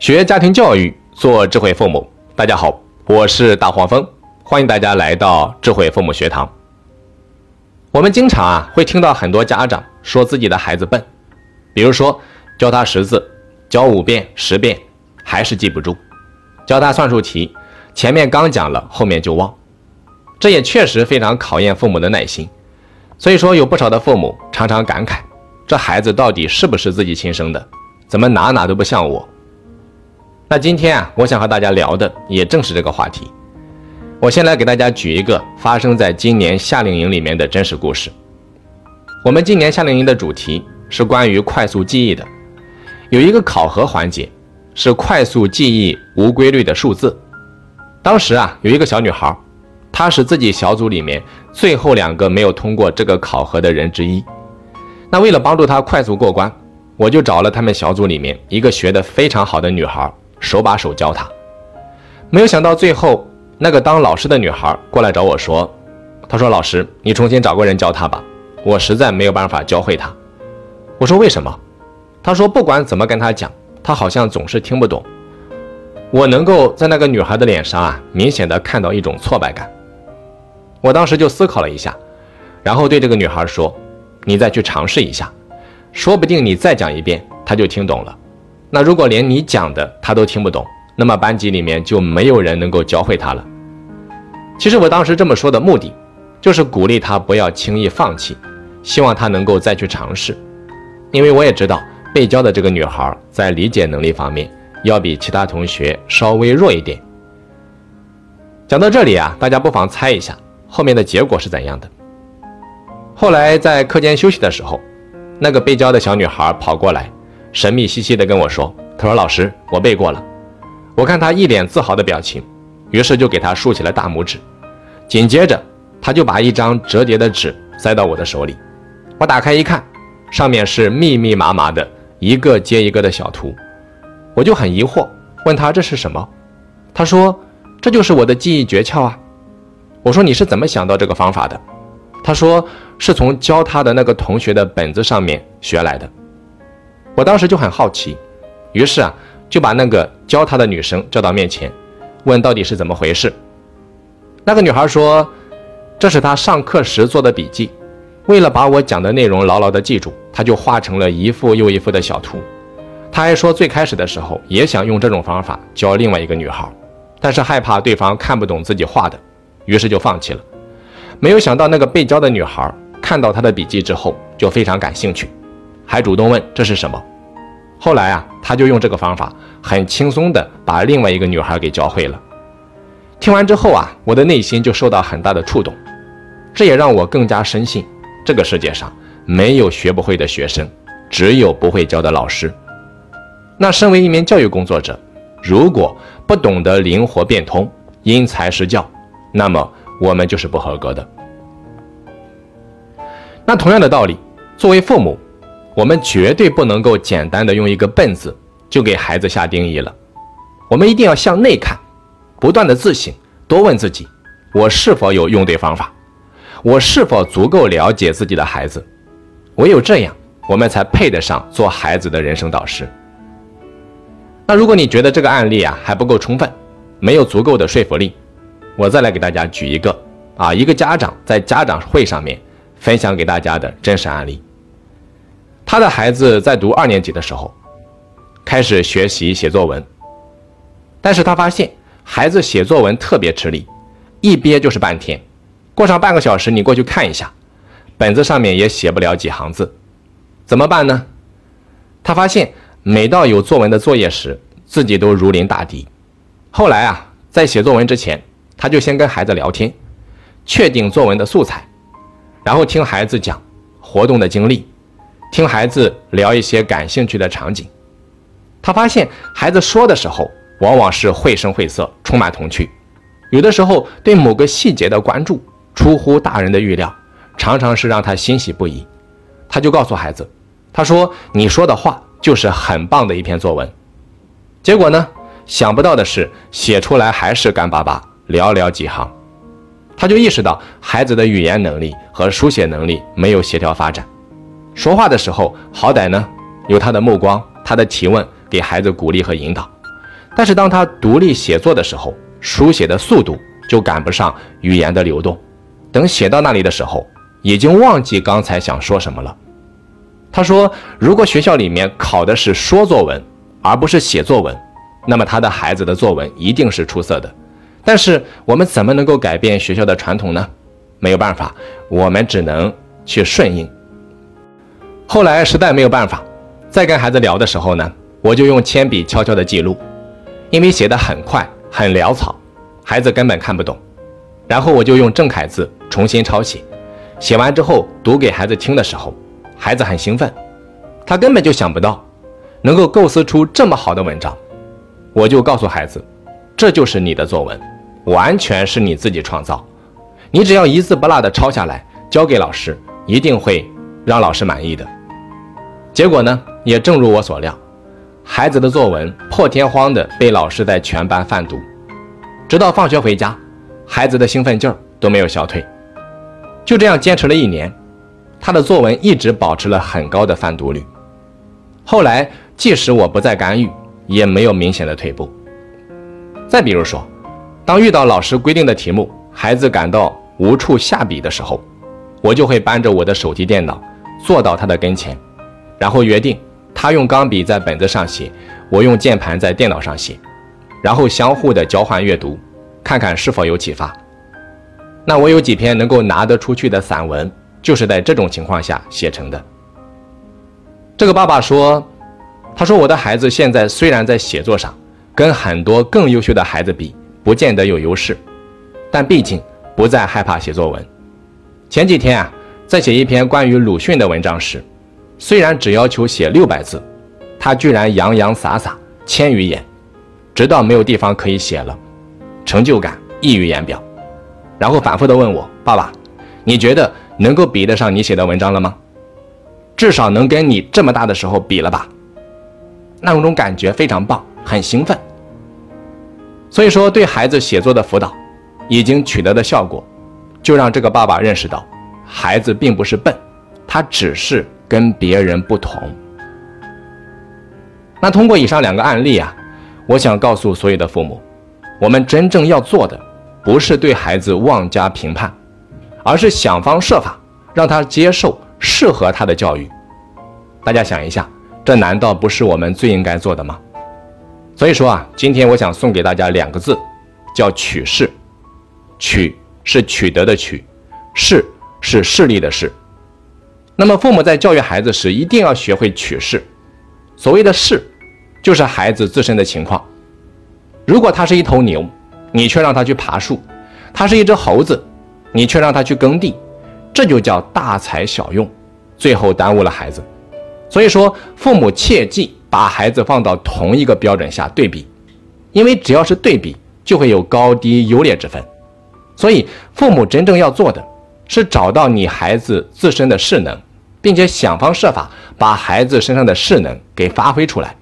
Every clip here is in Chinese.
学家庭教育，做智慧父母。大家好，我是大黄蜂，欢迎大家来到智慧父母学堂。我们经常啊会听到很多家长说自己的孩子笨，比如说教他识字，教五遍十遍还是记不住；教他算术题，前面刚讲了，后面就忘。这也确实非常考验父母的耐心。所以说，有不少的父母常常感慨：这孩子到底是不是自己亲生的？怎么哪哪都不像我？那今天啊，我想和大家聊的也正是这个话题。我先来给大家举一个发生在今年夏令营里面的真实故事。我们今年夏令营的主题是关于快速记忆的，有一个考核环节是快速记忆无规律的数字。当时啊，有一个小女孩，她是自己小组里面最后两个没有通过这个考核的人之一。那为了帮助她快速过关，我就找了他们小组里面一个学得非常好的女孩，手把手教他。没有想到最后。那个当老师的女孩过来找我说：“她说老师，你重新找个人教她吧，我实在没有办法教会她。”我说为什么？她说不管怎么跟她讲，她好像总是听不懂。我能够在那个女孩的脸上啊，明显的看到一种挫败感。我当时就思考了一下，然后对这个女孩说：“你再去尝试一下，说不定你再讲一遍，她就听懂了。那如果连你讲的她都听不懂，那么班级里面就没有人能够教会她了。”其实我当时这么说的目的，就是鼓励他不要轻易放弃，希望他能够再去尝试。因为我也知道被教的这个女孩在理解能力方面要比其他同学稍微弱一点。讲到这里啊，大家不妨猜一下后面的结果是怎样的。后来在课间休息的时候，那个被教的小女孩跑过来，神秘兮兮的跟我说：“他说老师，我背过了。”我看他一脸自豪的表情，于是就给他竖起了大拇指。紧接着，他就把一张折叠的纸塞到我的手里。我打开一看，上面是密密麻麻的一个接一个的小图。我就很疑惑，问他这是什么？他说：“这就是我的记忆诀窍啊。”我说：“你是怎么想到这个方法的？”他说：“是从教他的那个同学的本子上面学来的。”我当时就很好奇，于是啊，就把那个教他的女生叫到面前，问到底是怎么回事。那个女孩说：“这是她上课时做的笔记，为了把我讲的内容牢牢地记住，她就画成了一幅又一幅的小图。她还说，最开始的时候也想用这种方法教另外一个女孩，但是害怕对方看不懂自己画的，于是就放弃了。没有想到那个被教的女孩看到她的笔记之后就非常感兴趣，还主动问这是什么。后来啊，他就用这个方法很轻松的把另外一个女孩给教会了。”听完之后啊，我的内心就受到很大的触动，这也让我更加深信，这个世界上没有学不会的学生，只有不会教的老师。那身为一名教育工作者，如果不懂得灵活变通、因材施教，那么我们就是不合格的。那同样的道理，作为父母，我们绝对不能够简单的用一个“笨”字就给孩子下定义了，我们一定要向内看。不断的自省，多问自己：我是否有用对方法？我是否足够了解自己的孩子？唯有这样，我们才配得上做孩子的人生导师。那如果你觉得这个案例啊还不够充分，没有足够的说服力，我再来给大家举一个啊，一个家长在家长会上面分享给大家的真实案例。他的孩子在读二年级的时候，开始学习写作文，但是他发现。孩子写作文特别吃力，一憋就是半天。过上半个小时，你过去看一下，本子上面也写不了几行字，怎么办呢？他发现每到有作文的作业时，自己都如临大敌。后来啊，在写作文之前，他就先跟孩子聊天，确定作文的素材，然后听孩子讲活动的经历，听孩子聊一些感兴趣的场景。他发现孩子说的时候。往往是绘声绘色，充满童趣，有的时候对某个细节的关注出乎大人的预料，常常是让他欣喜不已。他就告诉孩子：“他说你说的话就是很棒的一篇作文。”结果呢，想不到的是写出来还是干巴巴，寥寥几行。他就意识到孩子的语言能力和书写能力没有协调发展，说话的时候好歹呢有他的目光，他的提问给孩子鼓励和引导。但是当他独立写作的时候，书写的速度就赶不上语言的流动。等写到那里的时候，已经忘记刚才想说什么了。他说：“如果学校里面考的是说作文，而不是写作文，那么他的孩子的作文一定是出色的。但是我们怎么能够改变学校的传统呢？没有办法，我们只能去顺应。后来实在没有办法，再跟孩子聊的时候呢，我就用铅笔悄悄的记录，因为写的很快很潦草，孩子根本看不懂。然后我就用正楷字重新抄写，写完之后读给孩子听的时候。”孩子很兴奋，他根本就想不到能够构思出这么好的文章。我就告诉孩子，这就是你的作文，完全是你自己创造。你只要一字不落的抄下来，交给老师，一定会让老师满意的。结果呢，也正如我所料，孩子的作文破天荒的被老师在全班范读，直到放学回家，孩子的兴奋劲儿都没有消退。就这样坚持了一年。他的作文一直保持了很高的范读率。后来，即使我不再干预，也没有明显的退步。再比如说，当遇到老师规定的题目，孩子感到无处下笔的时候，我就会搬着我的手提电脑坐到他的跟前，然后约定他用钢笔在本子上写，我用键盘在电脑上写，然后相互的交换阅读，看看是否有启发。那我有几篇能够拿得出去的散文。就是在这种情况下写成的。这个爸爸说：“他说我的孩子现在虽然在写作上跟很多更优秀的孩子比，不见得有优势，但毕竟不再害怕写作文。前几天啊，在写一篇关于鲁迅的文章时，虽然只要求写六百字，他居然洋洋洒洒千余言，直到没有地方可以写了，成就感溢于言表。然后反复的问我：爸爸，你觉得？”能够比得上你写的文章了吗？至少能跟你这么大的时候比了吧？那种感觉非常棒，很兴奋。所以说，对孩子写作的辅导已经取得的效果，就让这个爸爸认识到，孩子并不是笨，他只是跟别人不同。那通过以上两个案例啊，我想告诉所有的父母，我们真正要做的，不是对孩子妄加评判。而是想方设法让他接受适合他的教育。大家想一下，这难道不是我们最应该做的吗？所以说啊，今天我想送给大家两个字，叫取势。取是取得的取，势是势力的势。那么父母在教育孩子时，一定要学会取势。所谓的势，就是孩子自身的情况。如果他是一头牛，你却让他去爬树；他是一只猴子。你却让他去耕地，这就叫大材小用，最后耽误了孩子。所以说，父母切记把孩子放到同一个标准下对比，因为只要是对比，就会有高低优劣之分。所以，父母真正要做的是找到你孩子自身的势能，并且想方设法把孩子身上的势能给发挥出来。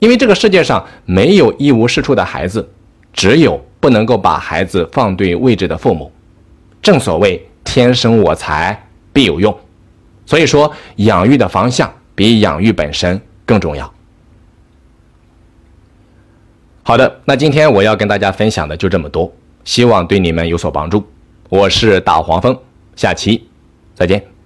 因为这个世界上没有一无是处的孩子，只有不能够把孩子放对位置的父母。正所谓天生我材必有用，所以说养育的方向比养育本身更重要。好的，那今天我要跟大家分享的就这么多，希望对你们有所帮助。我是大黄蜂，下期再见。